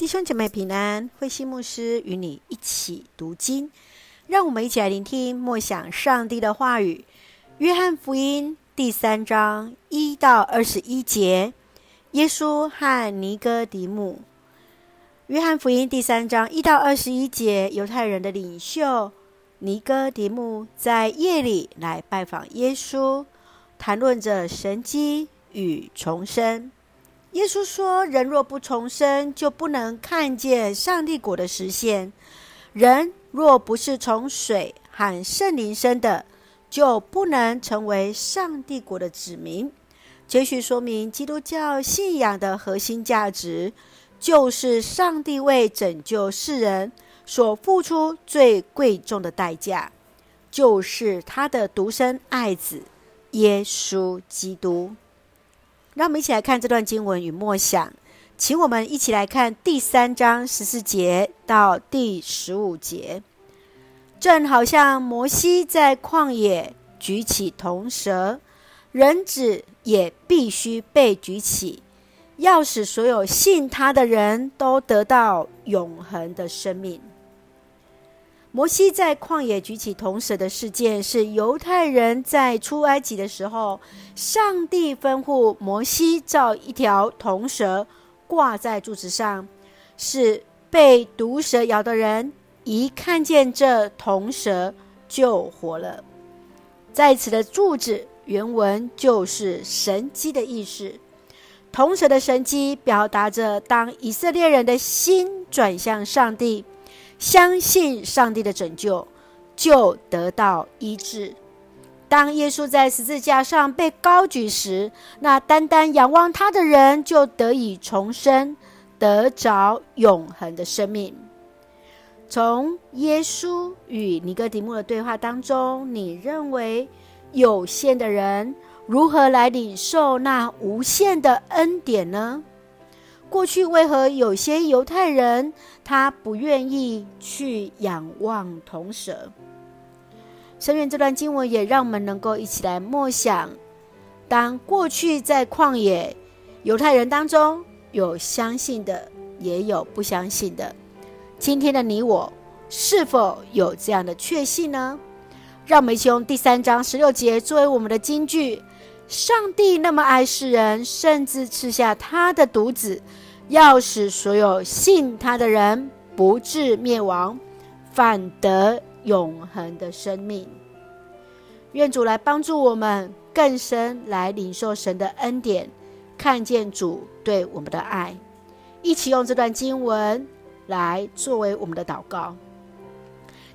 弟兄姐妹平安，慧馨牧师与你一起读经，让我们一起来聆听默想上帝的话语。约翰福音第三章一到二十一节，耶稣和尼哥底母。约翰福音第三章一到二十一节，犹太人的领袖尼哥底母在夜里来拜访耶稣，谈论着神迹与重生。耶稣说：“人若不重生，就不能看见上帝国的实现。人若不是从水和圣灵生的，就不能成为上帝国的子民。”接续说明基督教信仰的核心价值，就是上帝为拯救世人所付出最贵重的代价，就是他的独生爱子耶稣基督。让我们一起来看这段经文与默想，请我们一起来看第三章十四节到第十五节。正好像摩西在旷野举起铜蛇，人子也必须被举起，要使所有信他的人都得到永恒的生命。摩西在旷野举起铜蛇的事件，是犹太人在出埃及的时候，上帝吩咐摩西造一条铜蛇挂在柱子上，是被毒蛇咬的人一看见这铜蛇就活了。在此的柱子原文就是神机的意思，铜蛇的神机表达着当以色列人的心转向上帝。相信上帝的拯救，就得到医治。当耶稣在十字架上被高举时，那单单仰望他的人就得以重生，得着永恒的生命。从耶稣与尼哥底母的对话当中，你认为有限的人如何来领受那无限的恩典呢？过去为何有些犹太人他不愿意去仰望铜蛇？深愿这段经文也让我们能够一起来默想：当过去在旷野，犹太人当中有相信的，也有不相信的。今天的你我是否有这样的确信呢？让我们一起用第三章十六节作为我们的金句。上帝那么爱世人，甚至赐下他的独子，要使所有信他的人不至灭亡，反得永恒的生命。愿主来帮助我们更深来领受神的恩典，看见主对我们的爱。一起用这段经文来作为我们的祷告。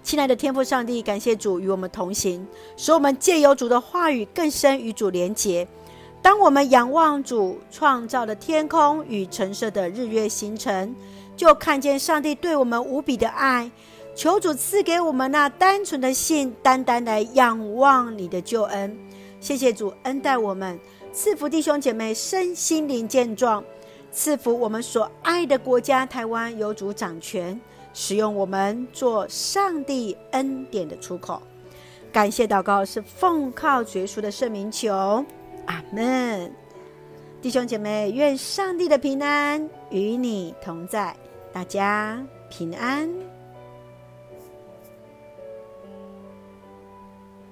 亲爱的天父上帝，感谢主与我们同行，使我们借由主的话语更深与主连结。当我们仰望主创造的天空与陈设的日月星辰，就看见上帝对我们无比的爱。求主赐给我们那单纯的信，单单来仰望你的救恩。谢谢主恩待我们，赐福弟兄姐妹身心灵健壮，赐福我们所爱的国家台湾有主掌权。使用我们做上帝恩典的出口，感谢祷告是奉靠绝书的圣名求，阿门。弟兄姐妹，愿上帝的平安与你同在，大家平安。